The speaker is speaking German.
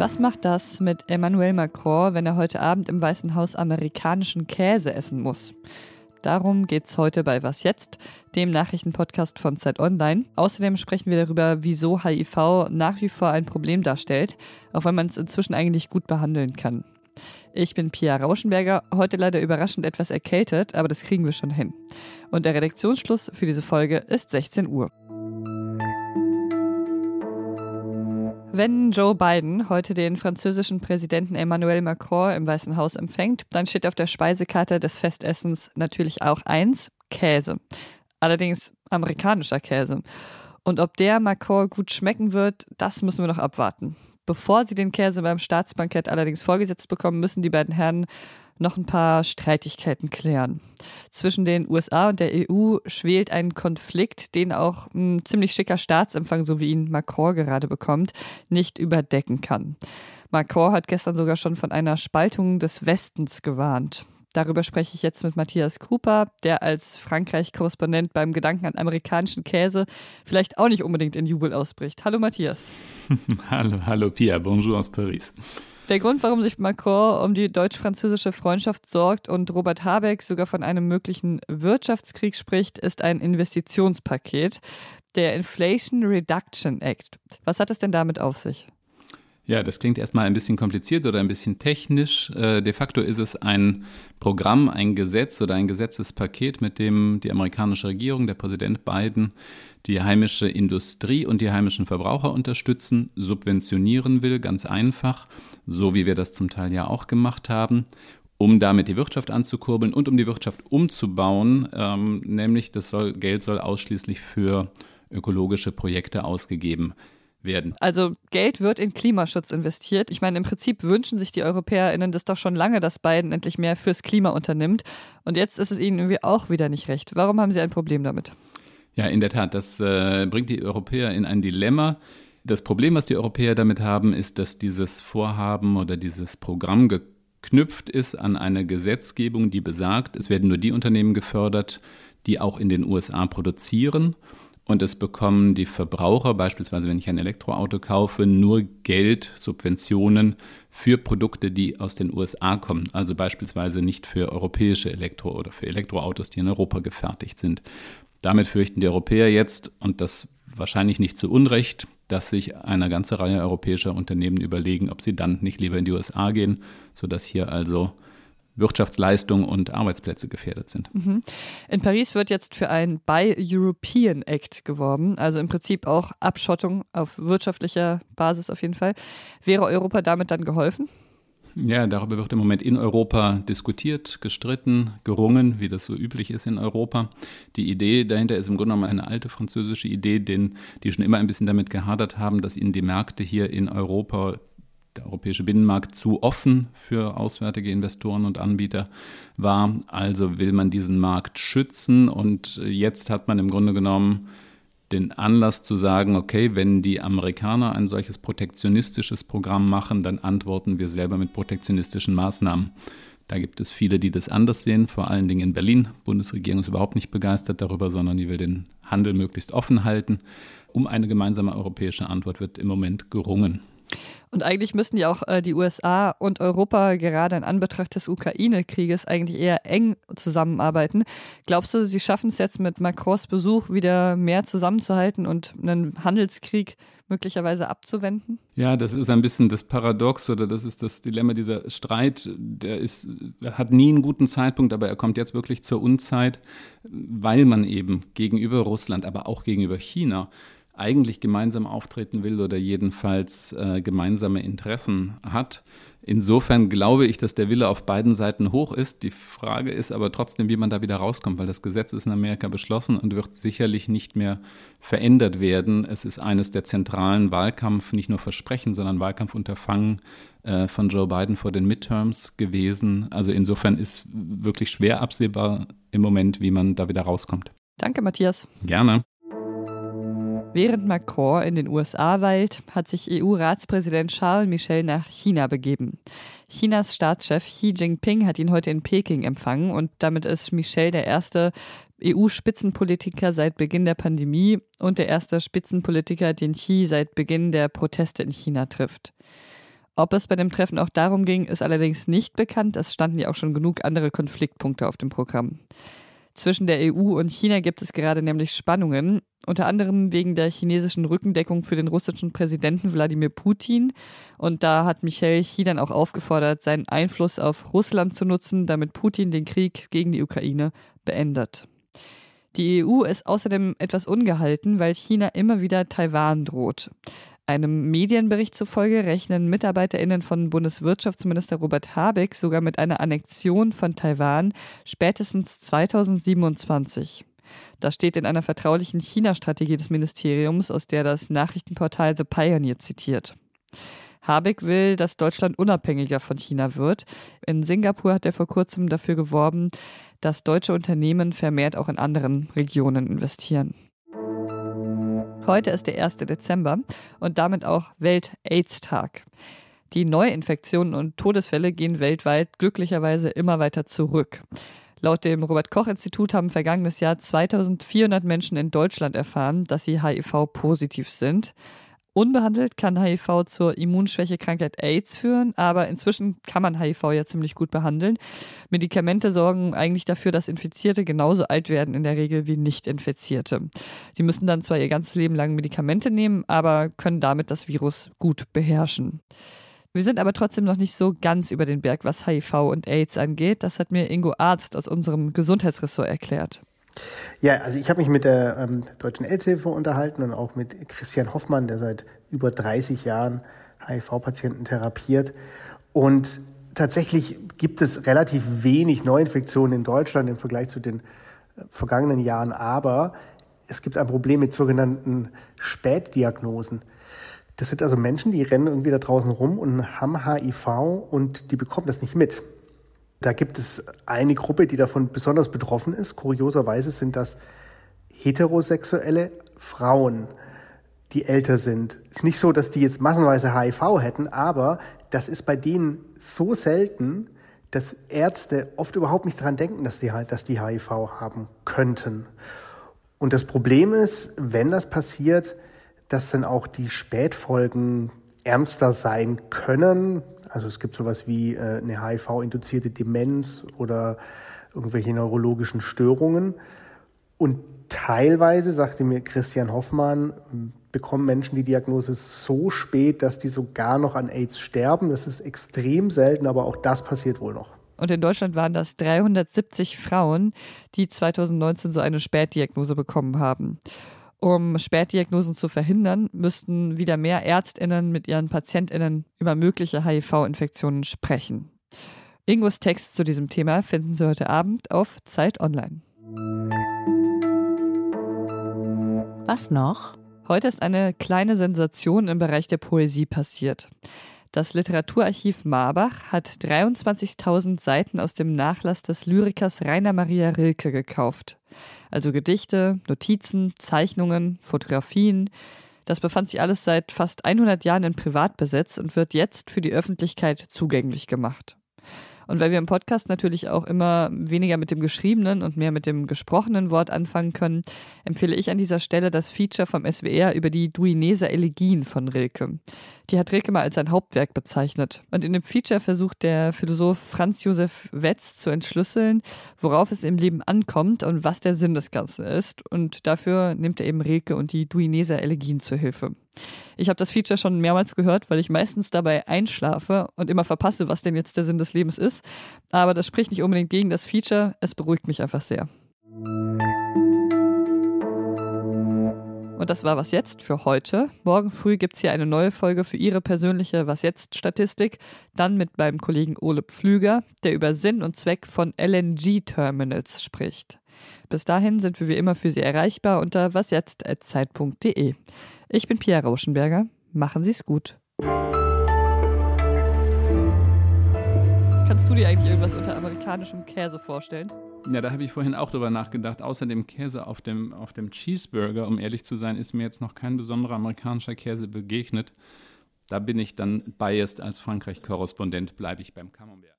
Was macht das mit Emmanuel Macron, wenn er heute Abend im Weißen Haus amerikanischen Käse essen muss? Darum geht es heute bei Was jetzt, dem Nachrichtenpodcast von Zeit Online. Außerdem sprechen wir darüber, wieso HIV nach wie vor ein Problem darstellt, auch wenn man es inzwischen eigentlich gut behandeln kann. Ich bin Pia Rauschenberger, heute leider überraschend etwas erkältet, aber das kriegen wir schon hin. Und der Redaktionsschluss für diese Folge ist 16 Uhr. Wenn Joe Biden heute den französischen Präsidenten Emmanuel Macron im Weißen Haus empfängt, dann steht auf der Speisekarte des Festessens natürlich auch eins, Käse. Allerdings amerikanischer Käse. Und ob der Macron gut schmecken wird, das müssen wir noch abwarten. Bevor sie den Käse beim Staatsbankett allerdings vorgesetzt bekommen, müssen die beiden Herren noch ein paar Streitigkeiten klären. Zwischen den USA und der EU schwelt ein Konflikt, den auch ein ziemlich schicker Staatsempfang, so wie ihn Macron gerade bekommt, nicht überdecken kann. Macron hat gestern sogar schon von einer Spaltung des Westens gewarnt. Darüber spreche ich jetzt mit Matthias Krupa, der als Frankreich-Korrespondent beim Gedanken an amerikanischen Käse vielleicht auch nicht unbedingt in Jubel ausbricht. Hallo Matthias. hallo, hallo Pia, bonjour aus Paris. Der Grund, warum sich Macron um die deutsch-französische Freundschaft sorgt und Robert Habeck sogar von einem möglichen Wirtschaftskrieg spricht, ist ein Investitionspaket, der Inflation Reduction Act. Was hat es denn damit auf sich? Ja, das klingt erstmal ein bisschen kompliziert oder ein bisschen technisch. Äh, de facto ist es ein Programm, ein Gesetz oder ein Gesetzespaket, mit dem die amerikanische Regierung, der Präsident Biden, die heimische Industrie und die heimischen Verbraucher unterstützen, subventionieren will, ganz einfach, so wie wir das zum Teil ja auch gemacht haben, um damit die Wirtschaft anzukurbeln und um die Wirtschaft umzubauen, ähm, nämlich das soll, Geld soll ausschließlich für ökologische Projekte ausgegeben werden. Also Geld wird in Klimaschutz investiert. Ich meine, im Prinzip wünschen sich die EuropäerInnen das doch schon lange, dass Biden endlich mehr fürs Klima unternimmt. Und jetzt ist es ihnen irgendwie auch wieder nicht recht. Warum haben sie ein Problem damit? Ja, in der Tat, das äh, bringt die Europäer in ein Dilemma. Das Problem, was die Europäer damit haben, ist, dass dieses Vorhaben oder dieses Programm geknüpft ist an eine Gesetzgebung, die besagt, es werden nur die Unternehmen gefördert, die auch in den USA produzieren und es bekommen die Verbraucher, beispielsweise wenn ich ein Elektroauto kaufe, nur Geld, Subventionen für Produkte, die aus den USA kommen. Also beispielsweise nicht für europäische Elektro- oder für Elektroautos, die in Europa gefertigt sind. Damit fürchten die Europäer jetzt, und das wahrscheinlich nicht zu Unrecht, dass sich eine ganze Reihe europäischer Unternehmen überlegen, ob sie dann nicht lieber in die USA gehen, sodass hier also Wirtschaftsleistung und Arbeitsplätze gefährdet sind. Mhm. In Paris wird jetzt für ein Buy European Act geworben, also im Prinzip auch Abschottung auf wirtschaftlicher Basis auf jeden Fall. Wäre Europa damit dann geholfen? Ja, darüber wird im Moment in Europa diskutiert, gestritten, gerungen, wie das so üblich ist in Europa. Die Idee dahinter ist im Grunde genommen eine alte französische Idee, den, die schon immer ein bisschen damit gehadert haben, dass ihnen die Märkte hier in Europa der europäische Binnenmarkt zu offen für auswärtige Investoren und Anbieter war. Also will man diesen Markt schützen und jetzt hat man im Grunde genommen den Anlass zu sagen, okay, wenn die Amerikaner ein solches protektionistisches Programm machen, dann antworten wir selber mit protektionistischen Maßnahmen. Da gibt es viele, die das anders sehen, vor allen Dingen in Berlin. Die Bundesregierung ist überhaupt nicht begeistert darüber, sondern die will den Handel möglichst offen halten. Um eine gemeinsame europäische Antwort wird im Moment gerungen. Und eigentlich müssten ja auch äh, die USA und Europa gerade in Anbetracht des Ukraine-Krieges eigentlich eher eng zusammenarbeiten. Glaubst du, sie schaffen es jetzt mit Macrons Besuch wieder mehr zusammenzuhalten und einen Handelskrieg möglicherweise abzuwenden? Ja, das ist ein bisschen das Paradox oder das ist das Dilemma. Dieser Streit, der ist, hat nie einen guten Zeitpunkt, aber er kommt jetzt wirklich zur Unzeit, weil man eben gegenüber Russland, aber auch gegenüber China eigentlich gemeinsam auftreten will oder jedenfalls äh, gemeinsame Interessen hat. Insofern glaube ich, dass der Wille auf beiden Seiten hoch ist. Die Frage ist aber trotzdem, wie man da wieder rauskommt, weil das Gesetz ist in Amerika beschlossen und wird sicherlich nicht mehr verändert werden. Es ist eines der zentralen Wahlkampf, nicht nur Versprechen, sondern Wahlkampfunterfangen äh, von Joe Biden vor den Midterms gewesen. Also insofern ist wirklich schwer absehbar im Moment, wie man da wieder rauskommt. Danke, Matthias. Gerne. Während Macron in den USA weilt, hat sich EU-Ratspräsident Charles Michel nach China begeben. Chinas Staatschef Xi Jinping hat ihn heute in Peking empfangen und damit ist Michel der erste EU-Spitzenpolitiker seit Beginn der Pandemie und der erste Spitzenpolitiker, den Xi seit Beginn der Proteste in China trifft. Ob es bei dem Treffen auch darum ging, ist allerdings nicht bekannt. Es standen ja auch schon genug andere Konfliktpunkte auf dem Programm. Zwischen der EU und China gibt es gerade nämlich Spannungen, unter anderem wegen der chinesischen Rückendeckung für den russischen Präsidenten Wladimir Putin. Und da hat Michael Xi dann auch aufgefordert, seinen Einfluss auf Russland zu nutzen, damit Putin den Krieg gegen die Ukraine beendet. Die EU ist außerdem etwas ungehalten, weil China immer wieder Taiwan droht. Einem Medienbericht zufolge rechnen MitarbeiterInnen von Bundeswirtschaftsminister Robert Habeck sogar mit einer Annexion von Taiwan spätestens 2027. Das steht in einer vertraulichen China-Strategie des Ministeriums, aus der das Nachrichtenportal The Pioneer zitiert. Habeck will, dass Deutschland unabhängiger von China wird. In Singapur hat er vor kurzem dafür geworben, dass deutsche Unternehmen vermehrt auch in anderen Regionen investieren. Heute ist der 1. Dezember und damit auch Welt-AIDS-Tag. Die Neuinfektionen und Todesfälle gehen weltweit glücklicherweise immer weiter zurück. Laut dem Robert Koch Institut haben vergangenes Jahr 2400 Menschen in Deutschland erfahren, dass sie HIV-positiv sind. Unbehandelt kann HIV zur Immunschwächekrankheit AIDS führen, aber inzwischen kann man HIV ja ziemlich gut behandeln. Medikamente sorgen eigentlich dafür, dass Infizierte genauso alt werden in der Regel wie Nicht-Infizierte. Sie müssen dann zwar ihr ganzes Leben lang Medikamente nehmen, aber können damit das Virus gut beherrschen. Wir sind aber trotzdem noch nicht so ganz über den Berg, was HIV und AIDS angeht. Das hat mir Ingo Arzt aus unserem Gesundheitsressort erklärt. Ja, also ich habe mich mit der ähm, Deutschen AIDS-Hilfe unterhalten und auch mit Christian Hoffmann, der seit über 30 Jahren HIV-Patienten therapiert. Und tatsächlich gibt es relativ wenig Neuinfektionen in Deutschland im Vergleich zu den äh, vergangenen Jahren, aber es gibt ein Problem mit sogenannten Spätdiagnosen. Das sind also Menschen, die rennen irgendwie da draußen rum und haben HIV und die bekommen das nicht mit. Da gibt es eine Gruppe, die davon besonders betroffen ist. Kurioserweise sind das heterosexuelle Frauen, die älter sind. Es ist nicht so, dass die jetzt massenweise HIV hätten, aber das ist bei denen so selten, dass Ärzte oft überhaupt nicht dran denken, dass die, dass die HIV haben könnten. Und das Problem ist, wenn das passiert, dass dann auch die Spätfolgen ernster sein können. Also es gibt sowas wie äh, eine HIV-induzierte Demenz oder irgendwelche neurologischen Störungen. Und teilweise, sagte mir Christian Hoffmann, bekommen Menschen die Diagnose so spät, dass die sogar noch an AIDS sterben. Das ist extrem selten, aber auch das passiert wohl noch. Und in Deutschland waren das 370 Frauen, die 2019 so eine Spätdiagnose bekommen haben. Um Spätdiagnosen zu verhindern, müssten wieder mehr Ärztinnen mit ihren Patientinnen über mögliche HIV-Infektionen sprechen. Ingos Text zu diesem Thema finden Sie heute Abend auf Zeit Online. Was noch? Heute ist eine kleine Sensation im Bereich der Poesie passiert. Das Literaturarchiv Marbach hat 23.000 Seiten aus dem Nachlass des Lyrikers Rainer Maria Rilke gekauft. Also Gedichte, Notizen, Zeichnungen, Fotografien. Das befand sich alles seit fast 100 Jahren in Privatbesitz und wird jetzt für die Öffentlichkeit zugänglich gemacht. Und weil wir im Podcast natürlich auch immer weniger mit dem geschriebenen und mehr mit dem gesprochenen Wort anfangen können, empfehle ich an dieser Stelle das Feature vom SWR über die Duineser Elegien von Rilke. Die hat Rilke mal als sein Hauptwerk bezeichnet. Und in dem Feature versucht der Philosoph Franz Josef Wetz zu entschlüsseln, worauf es im Leben ankommt und was der Sinn des Ganzen ist. Und dafür nimmt er eben Rilke und die Duineser Elegien zur Hilfe. Ich habe das Feature schon mehrmals gehört, weil ich meistens dabei einschlafe und immer verpasse, was denn jetzt der Sinn des Lebens ist. Aber das spricht nicht unbedingt gegen das Feature. Es beruhigt mich einfach sehr. Das war Was Jetzt für heute. Morgen früh gibt es hier eine neue Folge für Ihre persönliche Was Jetzt-Statistik. Dann mit meinem Kollegen Ole Pflüger, der über Sinn und Zweck von LNG-Terminals spricht. Bis dahin sind wir wie immer für Sie erreichbar unter wasjetzt.zeit.de. Ich bin Pierre Rauschenberger. Machen Sie es gut. Kannst du dir eigentlich irgendwas unter amerikanischem Käse vorstellen? Ja, da habe ich vorhin auch drüber nachgedacht. Außer dem Käse auf dem, auf dem Cheeseburger, um ehrlich zu sein, ist mir jetzt noch kein besonderer amerikanischer Käse begegnet. Da bin ich dann biased als Frankreich-Korrespondent, bleibe ich beim Camembert.